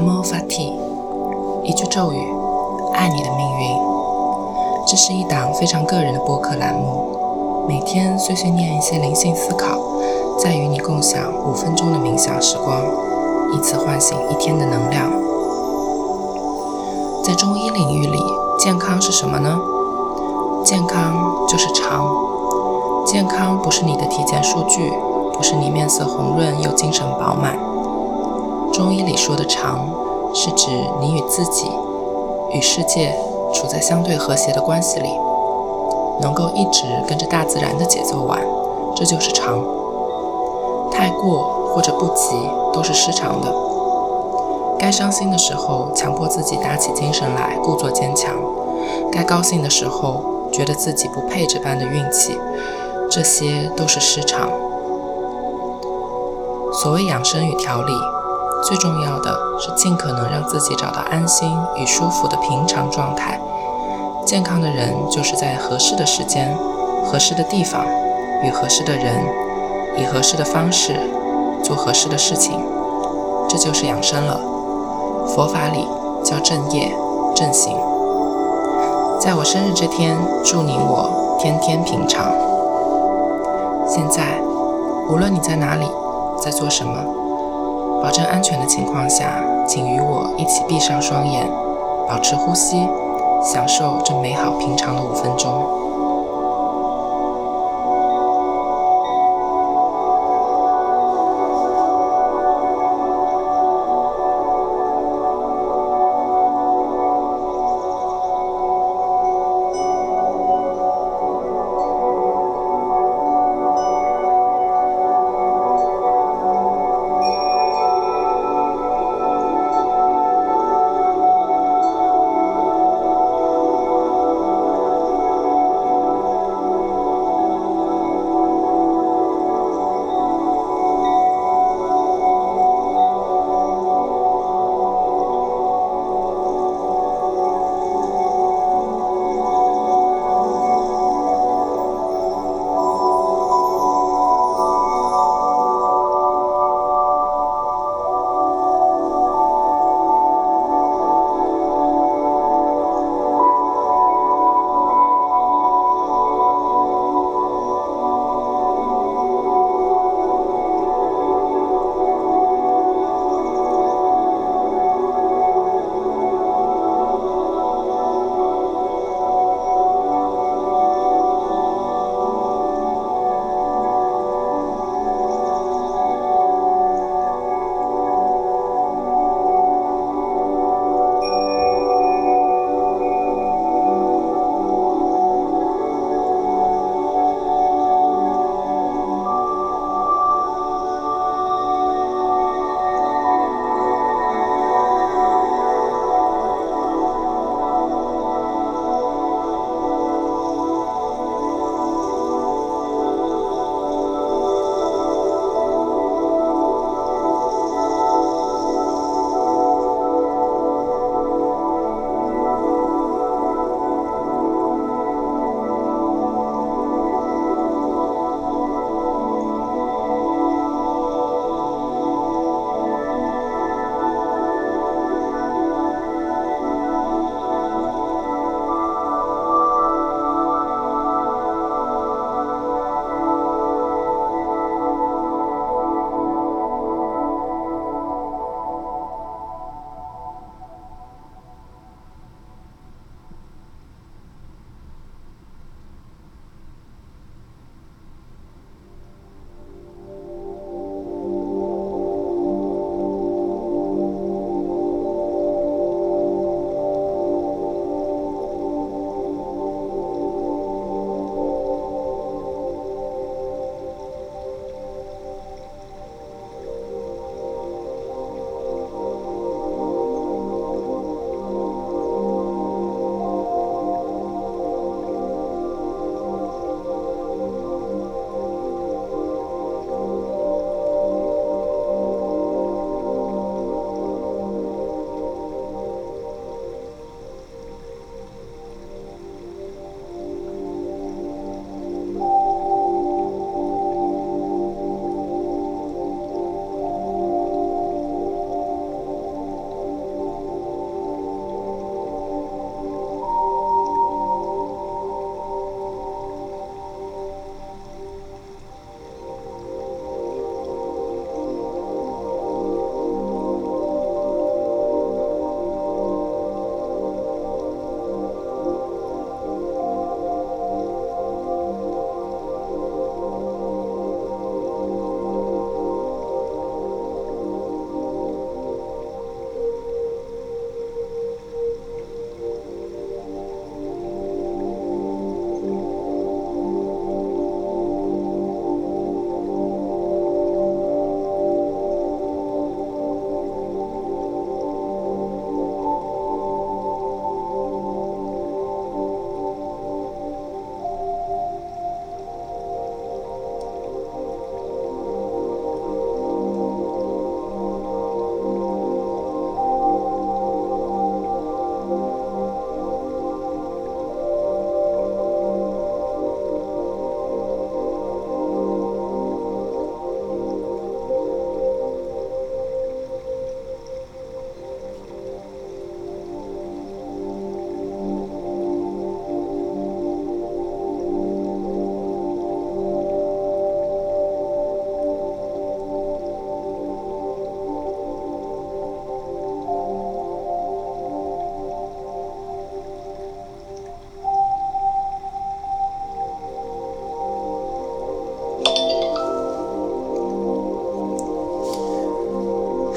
Amo Fati，一句咒语，爱你的命运。这是一档非常个人的播客栏目，每天碎碎念一些灵性思考，再与你共享五分钟的冥想时光，以此唤醒一天的能量。在中医领域里，健康是什么呢？健康就是长。健康不是你的体检数据，不是你面色红润又精神饱满。中医里说的长，是指你与自己、与世界处在相对和谐的关系里，能够一直跟着大自然的节奏玩，这就是长。太过或者不及都是失常的。该伤心的时候，强迫自己打起精神来，故作坚强；该高兴的时候，觉得自己不配这般的运气。这些都是失常。所谓养生与调理，最重要的是尽可能让自己找到安心与舒服的平常状态。健康的人就是在合适的时间、合适的地方、与合适的人，以合适的方式做合适的事情，这就是养生了。佛法里叫正业、正行。在我生日这天，祝你我天天平常。现在，无论你在哪里，在做什么，保证安全的情况下，请与我一起闭上双眼，保持呼吸，享受这美好平常的五分钟。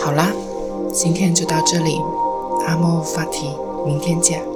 好啦，今天就到这里，阿莫法提，明天见。